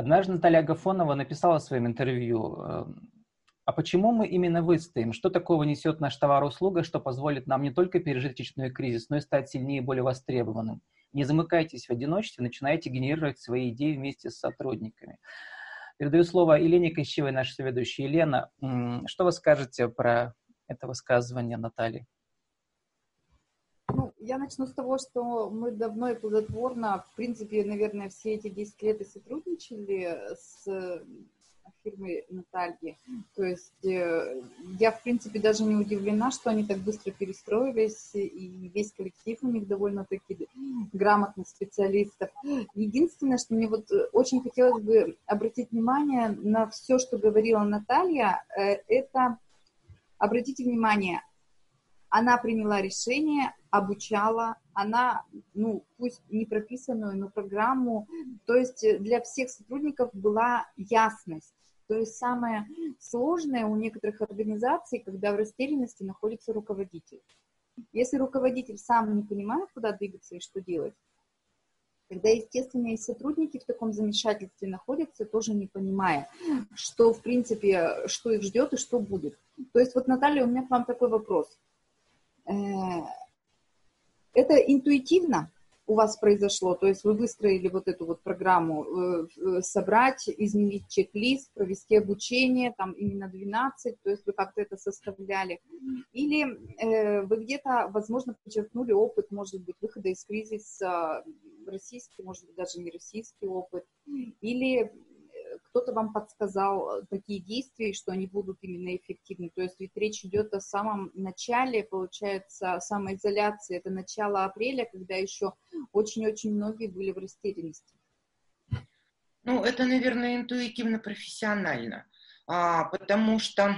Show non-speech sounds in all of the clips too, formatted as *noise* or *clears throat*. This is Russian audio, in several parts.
Однажды Наталья Агафонова написала в своем интервью, эм, а почему мы именно выстоим? Что такого несет наш товар-услуга, что позволит нам не только пережить отечественный кризис, но и стать сильнее и более востребованным? Не замыкайтесь в одиночестве, начинайте генерировать свои идеи вместе с сотрудниками. Передаю слово Елене Кощевой, нашей соведущей. Елена, что вы скажете про это высказывание Натальи? Ну, я начну с того, что мы давно и плодотворно, в принципе, наверное, все эти 10 лет и сотрудничали с фирмы Натальи. То есть э, я, в принципе, даже не удивлена, что они так быстро перестроились, и весь коллектив у них довольно-таки грамотных специалистов. Единственное, что мне вот э, очень хотелось бы обратить внимание на все, что говорила Наталья, э, это, обратите внимание, она приняла решение, обучала, она, ну, пусть не прописанную, но программу, то есть для всех сотрудников была ясность. То есть самое сложное у некоторых организаций, когда в растерянности находится руководитель. Если руководитель сам не понимает, куда двигаться и что делать, тогда, естественно, и сотрудники в таком замешательстве находятся, тоже не понимая, что, в принципе, что их ждет и что будет. То есть вот, Наталья, у меня к вам такой вопрос. Э, это интуитивно, у вас произошло, то есть вы выстроили вот эту вот программу, э, э, собрать, изменить чек-лист, провести обучение, там именно 12, то есть вы как-то это составляли, или вы где-то, возможно, подчеркнули опыт, может быть, выхода из кризиса, российский, может быть, даже не российский опыт, или кто-то вам подсказал э, такие действия, что они будут именно эффективны. То есть ведь речь идет о самом начале, получается, самоизоляции. Это начало апреля, когда еще очень-очень многие были в растерянности. Ну, это, наверное, интуитивно-профессионально, а, потому что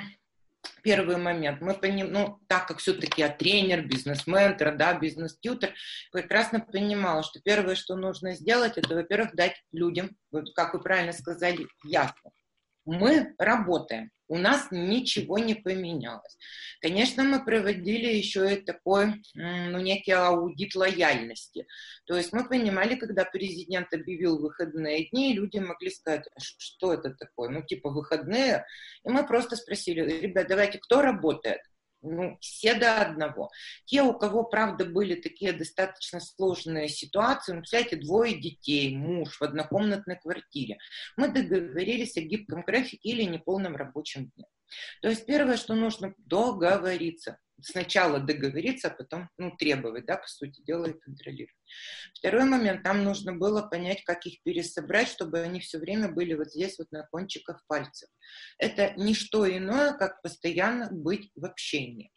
первый момент. Мы поним, ну, так как все-таки я тренер, бизнес-ментор, да, бизнес-тьютер, прекрасно понимала, что первое, что нужно сделать, это, во-первых, дать людям, вот как вы правильно сказали, ясно. Мы работаем, у нас ничего не поменялось. Конечно, мы проводили еще и такой, ну, некий аудит лояльности. То есть мы понимали, когда президент объявил выходные дни, люди могли сказать, «А что это такое, ну, типа выходные. И мы просто спросили, ребят, давайте, кто работает? Ну, все до одного. Те, у кого, правда, были такие достаточно сложные ситуации, ну, представляете, двое детей, муж в однокомнатной квартире, мы договорились о гибком графике или неполном рабочем дне. То есть первое, что нужно договориться. Сначала договориться, а потом ну, требовать, да, по сути дела, и контролировать. Второй момент, там нужно было понять, как их пересобрать, чтобы они все время были вот здесь, вот на кончиках пальцев. Это не что иное, как постоянно быть в общении.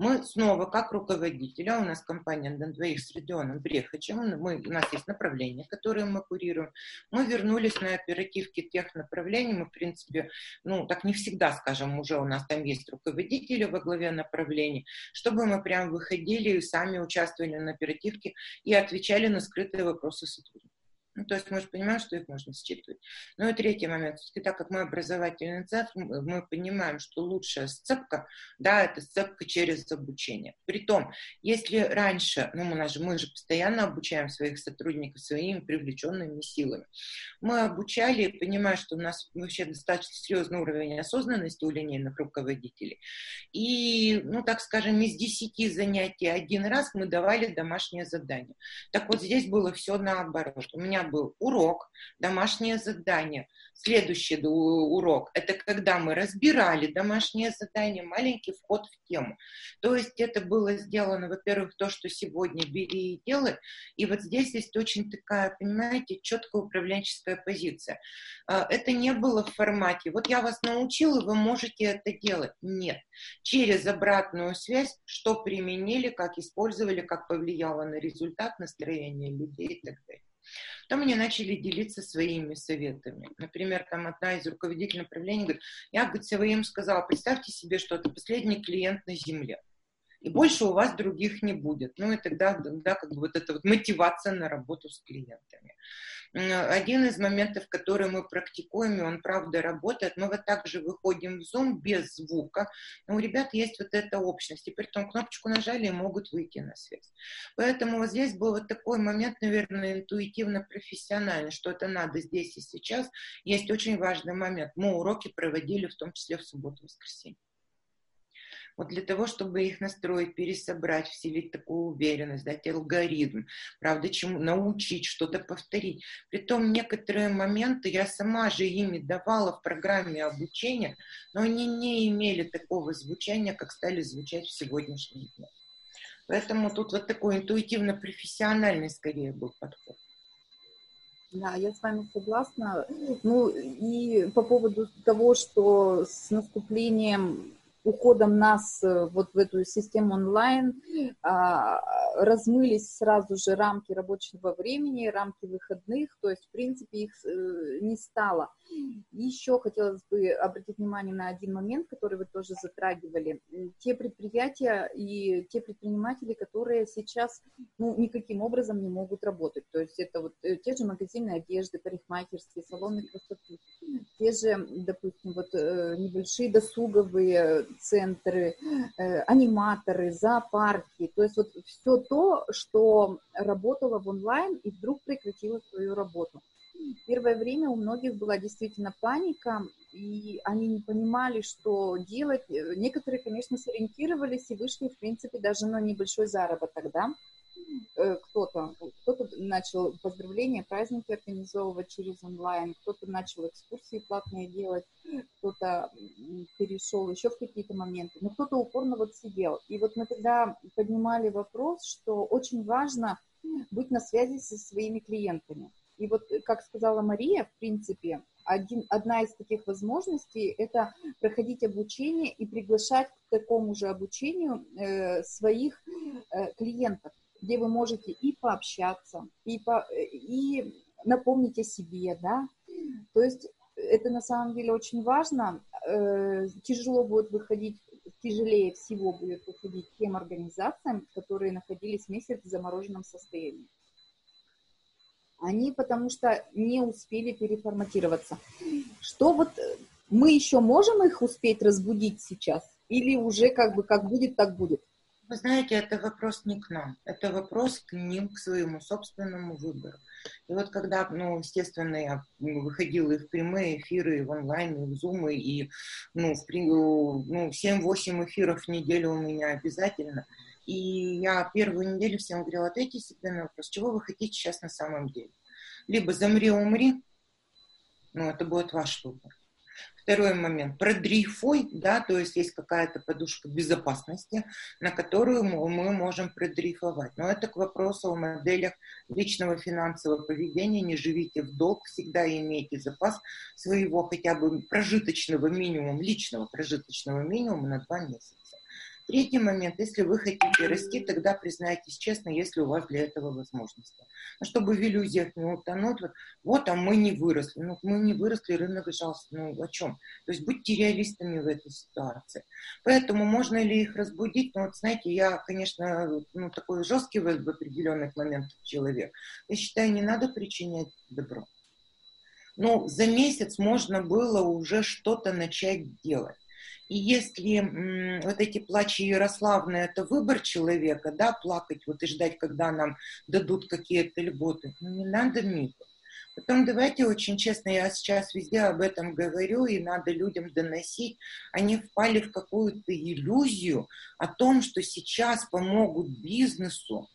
Мы снова, как руководителя, у нас компания на двоих с Родионом Брехачем, мы, у нас есть направления, которые мы курируем, мы вернулись на оперативки тех направлений, мы, в принципе, ну, так не всегда, скажем, уже у нас там есть руководители во главе направлений, чтобы мы прям выходили и сами участвовали на оперативке и отвечали на скрытые вопросы сотрудников. Ну, то есть мы же понимаем, что их можно считывать. Ну и третий момент. Все-таки так как мы образовательный центр, мы понимаем, что лучшая сцепка, да, это сцепка через обучение. Притом, если раньше, ну мы же, мы же постоянно обучаем своих сотрудников своими привлеченными силами, мы обучали, понимая, что у нас вообще достаточно серьезный уровень осознанности у линейных руководителей. И, ну так скажем, из десяти занятий один раз мы давали домашнее задание. Так вот здесь было все наоборот. У меня был урок, домашнее задание. Следующий урок – это когда мы разбирали домашнее задание, маленький вход в тему. То есть это было сделано, во-первых, то, что сегодня бери и делай. И вот здесь есть очень такая, понимаете, четкая управленческая позиция. А, это не было в формате «вот я вас научил, и вы можете это делать». Нет. Через обратную связь, что применили, как использовали, как повлияло на результат, настроение людей и так далее. Потом они начали делиться своими советами. Например, там одна из руководителей направления говорит, я, говорит, своим сказала, представьте себе, что это последний клиент на земле. И больше у вас других не будет. Ну и тогда, да, как бы вот эта вот мотивация на работу с клиентами. Один из моментов, который мы практикуем, и он правда работает, мы вот так же выходим в Zoom без звука, но у ребят есть вот эта общность, и при том кнопочку нажали и могут выйти на связь. Поэтому вот здесь был вот такой момент, наверное, интуитивно-профессиональный, что это надо здесь и сейчас. Есть очень важный момент. Мы уроки проводили в том числе в субботу-воскресенье. Вот для того, чтобы их настроить, пересобрать, вселить такую уверенность, дать алгоритм, правда, чему научить, что-то повторить. Притом некоторые моменты я сама же ими давала в программе обучения, но они не имели такого звучания, как стали звучать в сегодняшний день. Поэтому тут вот такой интуитивно-профессиональный скорее был подход. Да, я с вами согласна. Ну и по поводу того, что с наступлением уходом нас э, вот в эту систему онлайн а, размылись сразу же рамки рабочего времени, рамки выходных, то есть, в принципе, их э, не стало. Еще хотелось бы обратить внимание на один момент, который вы тоже затрагивали. Те предприятия и те предприниматели, которые сейчас ну, никаким образом не могут работать. То есть это вот э, те же магазины одежды, парикмахерские, салоны красоты, те же, допустим, вот небольшие досуговые центры, э, аниматоры, зоопарки, то есть вот все то, что работало в онлайн и вдруг прекратило свою работу. Первое время у многих была действительно паника, и они не понимали, что делать. Некоторые, конечно, сориентировались и вышли, в принципе, даже на небольшой заработок, да, Э, кто-то, кто-то начал поздравления, праздники организовывать через онлайн, кто-то начал экскурсии платные делать, кто-то перешел еще в какие-то моменты, но кто-то упорно вот сидел. И вот мы тогда поднимали вопрос, что очень важно быть на связи со своими клиентами. И вот, как сказала Мария, в принципе, один, одна из таких возможностей – это проходить обучение и приглашать к такому же обучению э, своих э, клиентов где вы можете и пообщаться, и, по, и напомнить о себе, да. То есть это на самом деле очень важно. Э, тяжело будет выходить, тяжелее всего будет выходить тем организациям, которые находились месяц в замороженном состоянии. Они потому что не успели переформатироваться. Что вот мы еще можем их успеть разбудить сейчас? Или уже как бы как будет, так будет? Вы знаете, это вопрос не к нам, это вопрос к ним, к своему собственному выбору. И вот когда, ну, естественно, я выходила и в прямые эфиры, и в онлайн, и в зумы, и, ну, в, ну 7-8 эфиров в неделю у меня обязательно. И я первую неделю всем говорила, ответьте себе на вопрос, чего вы хотите сейчас на самом деле. Либо замри, умри, ну, это будет ваш выбор. Второй момент. Продрейфуй, да, то есть есть какая-то подушка безопасности, на которую мы, можем продрейфовать. Но это к вопросу о моделях личного финансового поведения. Не живите в долг, всегда имейте запас своего хотя бы прожиточного минимума, личного прожиточного минимума на два месяца. Третий момент, если вы хотите расти, тогда признайтесь честно, если у вас для этого возможности. Но чтобы в иллюзиях не утонуть, вот, вот а мы не выросли. Ну, мы не выросли, рынок жалостно. Ну, о чем? То есть будьте реалистами в этой ситуации. Поэтому можно ли их разбудить? Ну, вот знаете, я, конечно, ну, такой жесткий в определенных моментах человек. Я считаю, не надо причинять добро. Ну, за месяц можно было уже что-то начать делать. И если вот эти плачи Ярославны – это выбор человека, да, плакать вот и ждать, когда нам дадут какие-то льготы, ну, не надо мифов. Потом давайте очень честно, я сейчас везде об этом говорю, и надо людям доносить, они впали в какую-то иллюзию о том, что сейчас помогут бизнесу,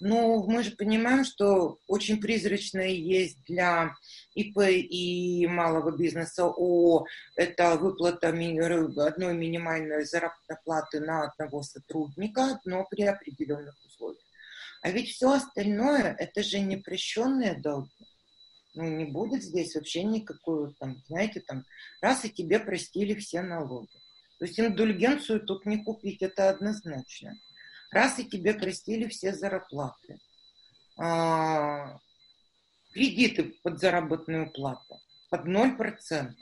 ну, мы же понимаем, что очень призрачное есть для ИП и малого бизнеса ООО. Это выплата одной минимальной заработной платы на одного сотрудника, но при определенных условиях. А ведь все остальное – это же непрощенные долги. Ну, не будет здесь вообще никакой, там, знаете, там, раз и тебе простили все налоги. То есть индульгенцию тут не купить, это однозначно раз и тебе простили все зарплаты, а, кредиты под заработную плату под 0%.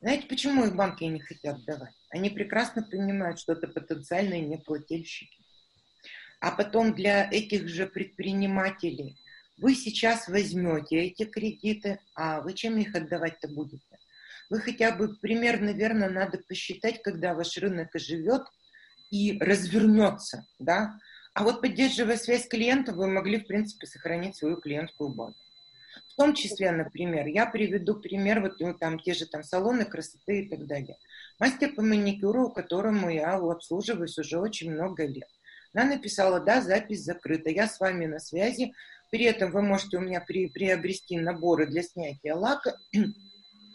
Знаете, почему их банки не хотят давать? Они прекрасно понимают, что это потенциальные неплательщики. А потом для этих же предпринимателей вы сейчас возьмете эти кредиты, а вы чем их отдавать-то будете? Вы хотя бы примерно верно надо посчитать, когда ваш рынок оживет и развернется, да? А вот поддерживая связь клиента, вы могли, в принципе, сохранить свою клиентскую базу. В том числе, например, я приведу пример, вот ну, там те же там салоны красоты и так далее. Мастер по маникюру, которому я обслуживаюсь уже очень много лет. Она написала, да, запись закрыта, я с вами на связи. При этом вы можете у меня при, приобрести наборы для снятия лака,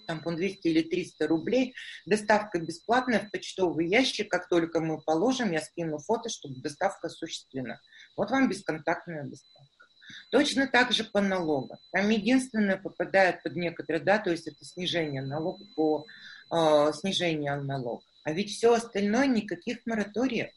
там по 200 или 300 рублей. Доставка бесплатная в почтовый ящик. Как только мы положим, я скину фото, чтобы доставка осуществлена. Вот вам бесконтактная доставка. Точно так же по налогам. Там единственное попадает под некоторые, да, то есть это снижение налога по э, снижению налога. А ведь все остальное никаких мораториев.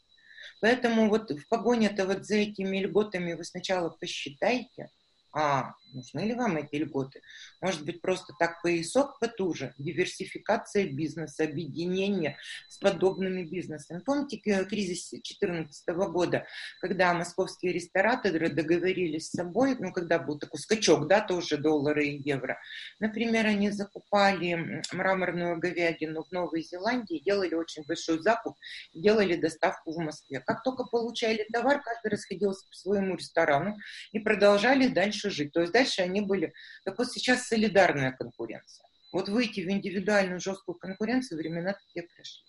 Поэтому вот в погоне-то вот за этими льготами вы сначала посчитайте, а нужны ли вам эти льготы? Может быть, просто так поясок потуже, диверсификация бизнеса, объединение с подобными бизнесами. Помните кризис 2014 года, когда московские рестораторы договорились с собой, ну, когда был такой скачок, да, тоже доллары и евро. Например, они закупали мраморную говядину в Новой Зеландии, делали очень большой закуп, делали доставку в Москве. Как только получали товар, каждый расходился по своему ресторану и продолжали дальше жить. То есть дальше они были... Так вот сейчас солидарная конкуренция. Вот выйти в индивидуальную жесткую конкуренцию времена такие пришли.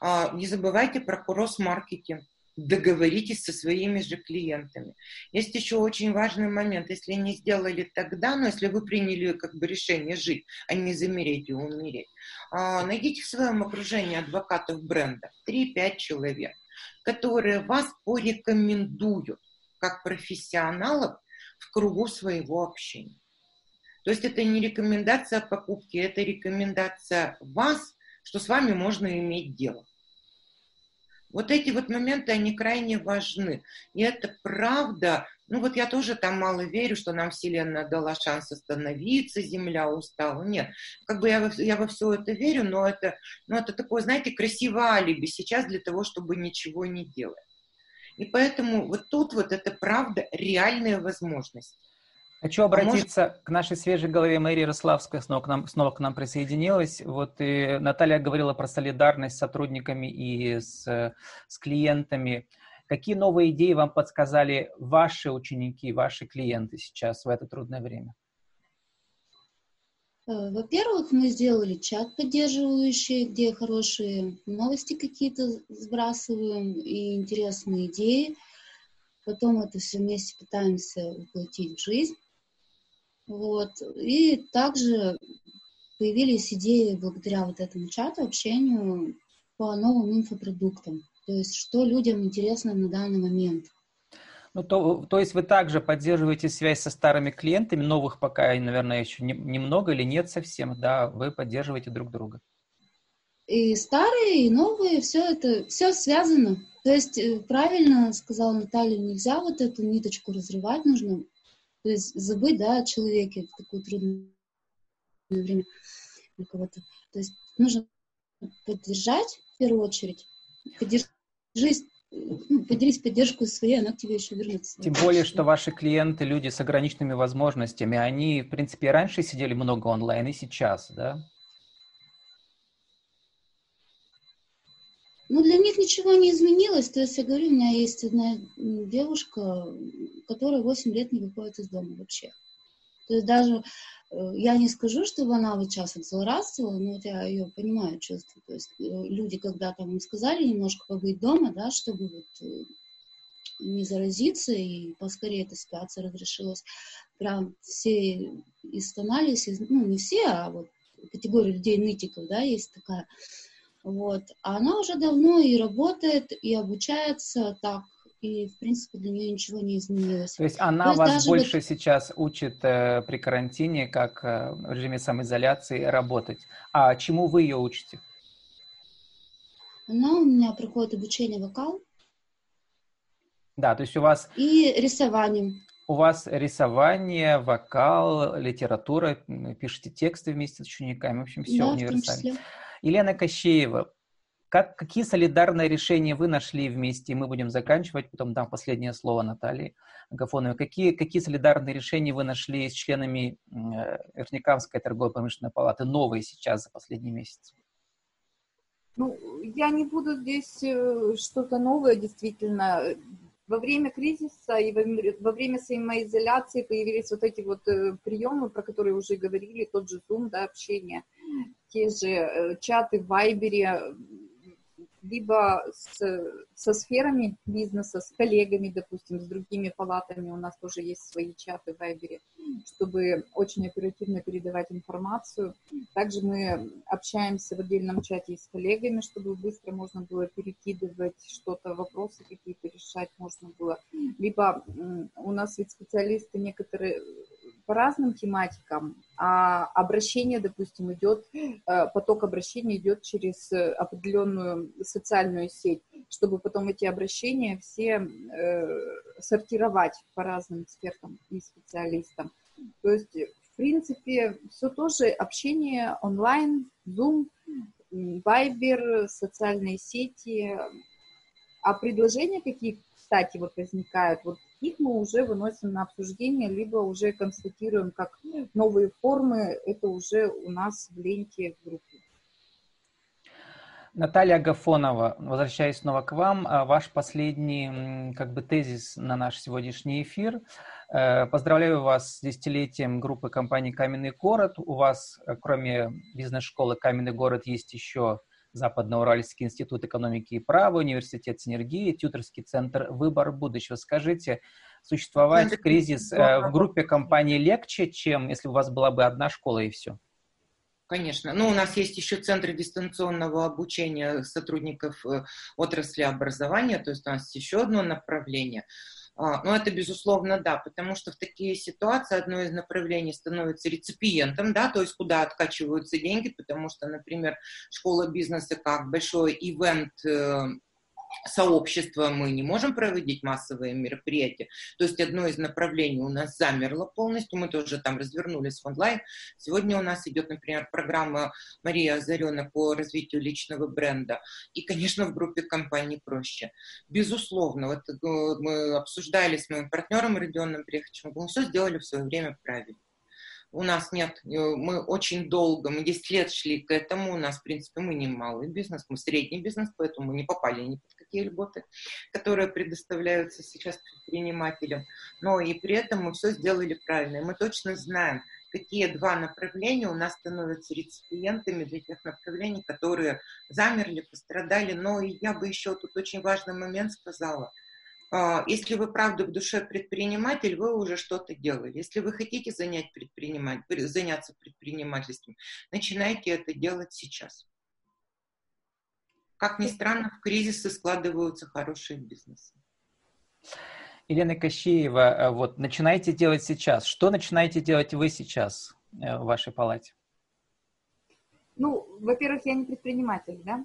А, не забывайте про кросс-маркетинг. Договоритесь со своими же клиентами. Есть еще очень важный момент. Если не сделали тогда, но если вы приняли как бы решение жить, а не замереть и умереть, а, найдите в своем окружении адвокатов бренда 3-5 человек, которые вас порекомендуют как профессионалов в кругу своего общения. То есть это не рекомендация покупки, это рекомендация вас, что с вами можно иметь дело. Вот эти вот моменты, они крайне важны. И это правда. Ну вот я тоже там мало верю, что нам Вселенная дала шанс остановиться, Земля устала. Нет, как бы я во, я во все это верю, но это, ну это такое, знаете, красивое алиби сейчас для того, чтобы ничего не делать. И поэтому вот тут вот это правда реальная возможность. Хочу обратиться а может... к нашей свежей голове Мэри Ярославская, снова к, нам, снова к нам присоединилась. Вот и Наталья говорила про солидарность с сотрудниками и с, с клиентами. Какие новые идеи вам подсказали ваши ученики, ваши клиенты сейчас в это трудное время? Э, во-первых, мы сделали чат поддерживающий, где хорошие новости какие-то сбрасываем и интересные идеи. Потом это все вместе пытаемся воплотить в жизнь. Вот. И также появились идеи благодаря вот этому чату, общению по новым инфопродуктам. То есть, что людям интересно на данный момент – ну, то, то есть вы также поддерживаете связь со старыми клиентами, новых пока, наверное, еще не, немного или нет совсем, да, вы поддерживаете друг друга. И старые, и новые, все это, все связано. То есть, э, правильно сказала Наталья, нельзя вот эту ниточку разрывать, нужно то есть забыть, да, о человеке в такое трудное время для кого-то. То есть нужно поддержать в первую очередь, поддержать поделись поддержку своей, она к тебе еще вернется. Тем более, что ваши клиенты, люди с ограниченными возможностями, они, в принципе, раньше сидели много онлайн, и сейчас, да? Ну, для них ничего не изменилось. То есть, я говорю, у меня есть одна девушка, которая 8 лет не выходит из дома вообще. То есть даже я не скажу, чтобы она вот сейчас злорадствовала, но вот я ее понимаю, чувствую. То есть э, люди, когда там им сказали немножко побыть дома, да, чтобы вот э, не заразиться, и поскорее эта ситуация разрешилась, прям все истонались, ну, не все, а вот категория людей-нытиков, да, есть такая. Вот. А она уже давно и работает, и обучается так и, в принципе, для нее ничего не изменилось. То есть она То вас больше вот... сейчас учит э, при карантине, как э, в режиме самоизоляции, работать. А чему вы ее учите? Она у меня проходит обучение вокал. Да, то есть у вас... И рисованием. у вас рисование, вокал, литература, пишете тексты вместе с учениками, в общем, все да, универсально. Елена Кощеева, как, какие солидарные решения вы нашли вместе? Мы будем заканчивать, потом дам последнее слово Наталье Агафоновой. Какие, какие солидарные решения вы нашли с членами э, Верникамской торгово-промышленной палаты, новые сейчас за последний месяц? Ну, я не буду здесь э, что-то новое, действительно. Во время кризиса и во время самоизоляции появились вот эти вот э, приемы, про которые уже говорили, тот же Zoom, да, общение, те же чаты в Вайбере, либо с, со сферами бизнеса, с коллегами, допустим, с другими палатами. У нас тоже есть свои чаты в Вайбере, чтобы очень оперативно передавать информацию. Также мы общаемся в отдельном чате с коллегами, чтобы быстро можно было перекидывать что-то, вопросы какие-то решать можно было. Либо у нас ведь специалисты некоторые по разным тематикам, а обращение, допустим, идет, э, поток обращений идет через определенную социальную сеть, чтобы потом эти обращения все э, сортировать по разным экспертам и специалистам. То есть, в принципе, все тоже общение онлайн, Zoom, Viber, социальные сети, а предложения какие, кстати, вот возникают, вот их мы уже выносим на обсуждение, либо уже констатируем как новые формы, это уже у нас в ленте в группе. Наталья Агафонова, возвращаясь снова к вам, а, ваш последний как бы тезис на наш сегодняшний эфир. Э, поздравляю вас с десятилетием группы компании «Каменный город». У вас, э, кроме бизнес-школы «Каменный город», есть еще Западноуральский институт экономики и права, университет синергии, тьюторский центр «Выбор будущего». Скажите, существовать кризис э, в группе компаний легче, чем если у вас была бы одна школа и все? Конечно. Ну, у нас есть еще центры дистанционного обучения сотрудников э, отрасли образования, то есть у нас еще одно направление – а, ну, это безусловно да, потому что в такие ситуации одно из направлений становится реципиентом, да, то есть куда откачиваются деньги, потому что, например, школа бизнеса как большой ивент э, сообщества мы не можем проводить массовые мероприятия. То есть одно из направлений у нас замерло полностью, мы тоже там развернулись в онлайн. Сегодня у нас идет, например, программа Мария Озарена по развитию личного бренда. И, конечно, в группе компаний проще. Безусловно, вот э, мы обсуждали с моим партнером Родионом Прехачем, мы все сделали в свое время правильно у нас нет, э, мы очень долго, мы 10 лет шли к этому, у нас, в принципе, мы не малый бизнес, мы средний бизнес, поэтому мы не попали ни под какие льготы, которые предоставляются сейчас предпринимателям, но и при этом мы все сделали правильно, и мы точно знаем, какие два направления у нас становятся реципиентами для тех направлений, которые замерли, пострадали, но и я бы еще тут очень важный момент сказала – а, если вы правда в душе предприниматель, вы уже что-то делали. Если вы хотите занять предпринимать, заняться предпринимательством, начинайте это делать сейчас. Как ни странно, в кризисы складываются хорошие бизнесы. Елена Кощеева, э, вот начинайте делать сейчас. Что начинаете делать вы сейчас э, в вашей палате? Ну, во-первых, я не предприниматель, да?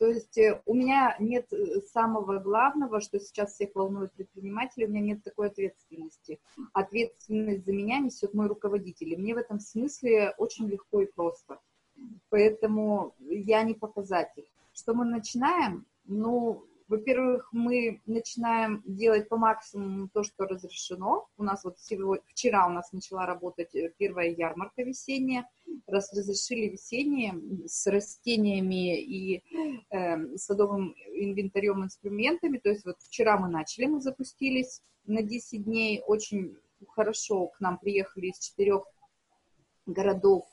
То есть э, у меня нет э, самого главного, что сейчас всех волнует предпринимателей, у меня нет такой ответственности. Ответственность за меня несет мой руководитель. И мне в этом смысле очень легко и просто. Поэтому я не показатель. Что мы начинаем? Ну, во-первых, мы начинаем делать по максимуму то, что разрешено. У нас вот сегодня, вчера у нас начала работать э, первая ярмарка весенняя. Раз разрешили весенние с растениями и э, садовым инвентарем, инструментами. То есть вот вчера мы начали, мы запустились на 10 дней. Очень хорошо к нам приехали из четырех городов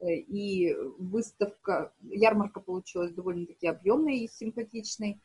и выставка, ярмарка получилась довольно-таки объемной и симпатичной.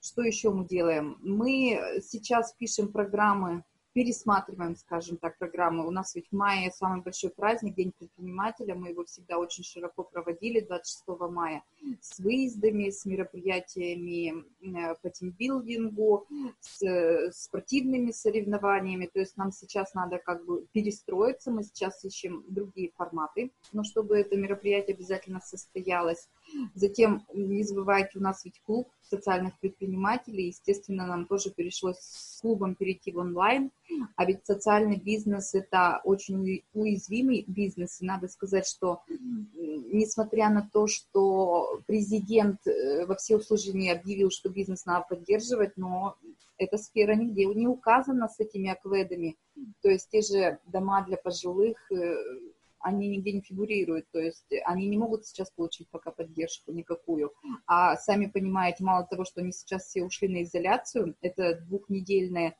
Что еще мы делаем? Мы сейчас пишем программы, пересматриваем, скажем так, программы. У нас ведь в мае самый большой праздник, День предпринимателя. Мы его всегда очень широко проводили 26 мая с выездами, с мероприятиями э, по тимбилдингу, с э, спортивными соревнованиями. То есть нам сейчас надо как бы перестроиться. Мы сейчас ищем другие форматы, но чтобы это мероприятие обязательно состоялось. Затем, не забывайте, у нас ведь клуб социальных предпринимателей, естественно, нам тоже пришлось с клубом перейти в онлайн, а ведь социальный бизнес – это очень уязвимый бизнес, и надо сказать, что несмотря на то, что президент э, во всеуслужении объявил, что бизнес надо поддерживать, но эта сфера нигде не указана с этими акведами, то есть те же дома для пожилых, э, они нигде не фигурируют, то есть они не могут сейчас получить пока поддержку никакую. А сами понимаете, мало того, что они сейчас все ушли на изоляцию, это двухнедельная,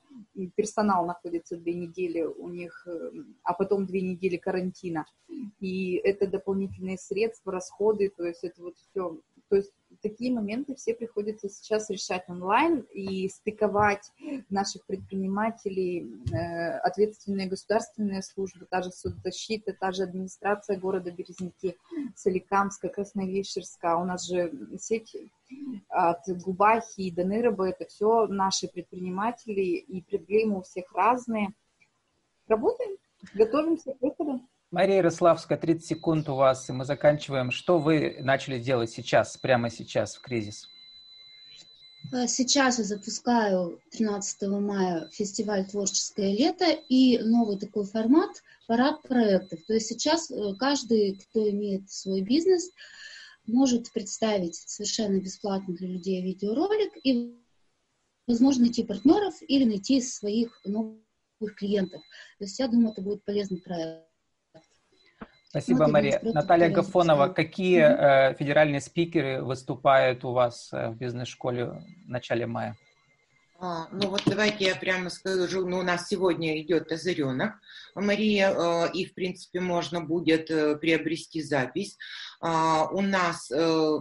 персонал находится две недели у них, э, а потом две недели карантина. И это дополнительные средства, расходы, то есть это вот все. То есть такие моменты все приходится сейчас решать онлайн и стыковать наших предпринимателей, э, ответственные государственные службы, та же соцзащита, та же администрация города Березники, Соликамска, Красновишерска. У нас же сеть от Губахи до Нырыба, это все наши предприниматели, и проблемы у всех разные. Работаем, готовимся к выходу. Мария Ярославская, 30 секунд у вас, и мы заканчиваем. Что вы начали делать сейчас, прямо сейчас, в кризис? Э, сейчас я запускаю 13 мая фестиваль «Творческое лето» и новый такой формат «Парад проектов». То есть сейчас э, каждый, кто имеет свой бизнес, может представить совершенно бесплатно для людей видеоролик и, возможно, найти партнеров или найти своих новых клиентов. То есть я думаю, это будет полезный проект. Спасибо, ну, Мария. Наталья Гафонова, какие э, федеральные спикеры выступают у вас э, в бизнес-школе в начале мая? А, ну вот давайте я прямо скажу, ну у нас сегодня идет озаренок, Мария, э, и в принципе можно будет э, приобрести запись. А, у нас э,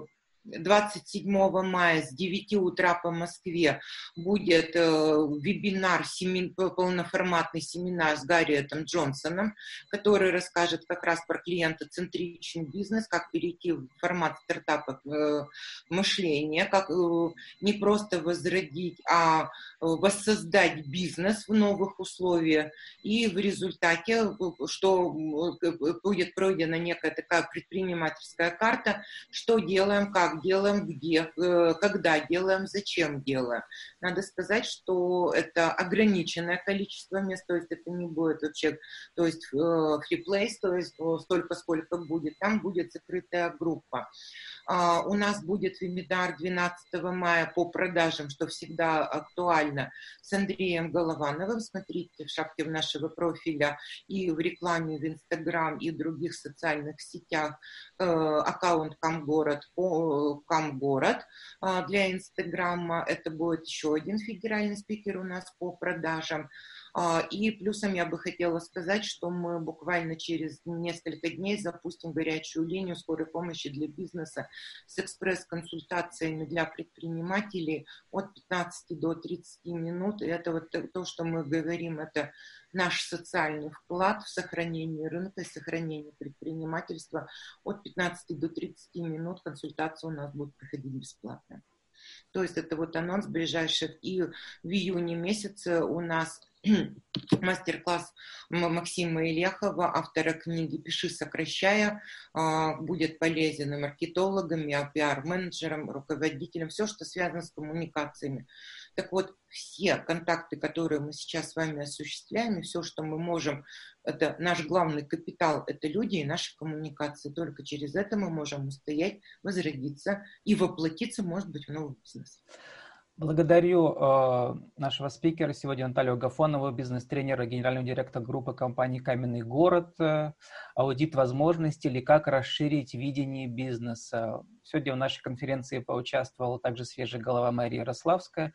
27 мая с 9 утра по Москве будет э, вебинар, семин, полноформатный семинар с Гарриетом Джонсоном, который расскажет как раз про клиентоцентричный бизнес, как перейти в формат стартапа э, мышления, как э, не просто возродить, а воссоздать бизнес в новых условиях. И в результате, что будет пройдена некая такая предпринимательская карта, что делаем, как делаем, где, э, когда делаем, зачем делаем. Надо сказать, что это ограниченное количество мест, то есть это не будет вообще, то есть э, free place, то есть столько, сколько будет, там будет закрытая группа. А, у нас будет вебинар 12 мая по продажам, что всегда актуально, с Андреем Головановым. Смотрите в шапке нашего профиля и в рекламе в Инстаграм и в других социальных сетях э, аккаунт Камгород, Камгород а, для Инстаграма. Это будет еще один федеральный спикер у нас по продажам. А, и плюсом я бы хотела сказать, что мы буквально через несколько дней запустим горячую линию скорой помощи для бизнеса с экспресс-консультациями для предпринимателей от 15 до 30 минут. И это вот то, что мы говорим, это наш социальный вклад в сохранение рынка сохранение предпринимательства. От 15 до 30 минут консультация у нас будет проходить бесплатно. То есть это вот анонс ближайших. И в июне месяце у нас *clears throat* мастер-класс Максима Илехова, автора книги «Пиши, сокращая», а, будет полезен и маркетологам, и пиар-менеджерам, руководителям, все, что связано с коммуникациями. Так вот, все контакты, которые мы сейчас с вами осуществляем, и все, что мы можем, это наш главный капитал, это люди и наши коммуникации. Только через это мы можем устоять, возродиться и воплотиться, может быть, в новый бизнес. Благодарю э, нашего спикера сегодня Наталью Гафонову, бизнес-тренера, генерального директора группы компании «Каменный город», э, аудит возможностей или как расширить видение бизнеса. Сегодня в нашей конференции поучаствовала также свежая голова Мария Ярославская,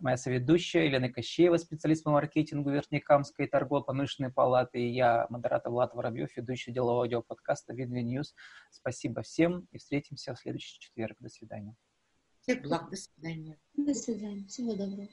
моя соведущая Елена Кощеева, специалист по маркетингу Верхнекамской торгово-промышленной палаты, и я, модератор Влад Воробьев, ведущий делового аудиоподкаста «Видви News». Спасибо всем и встретимся в следующий четверг. До свидания. Всех благ. До свидания. До свидания. Всего доброго.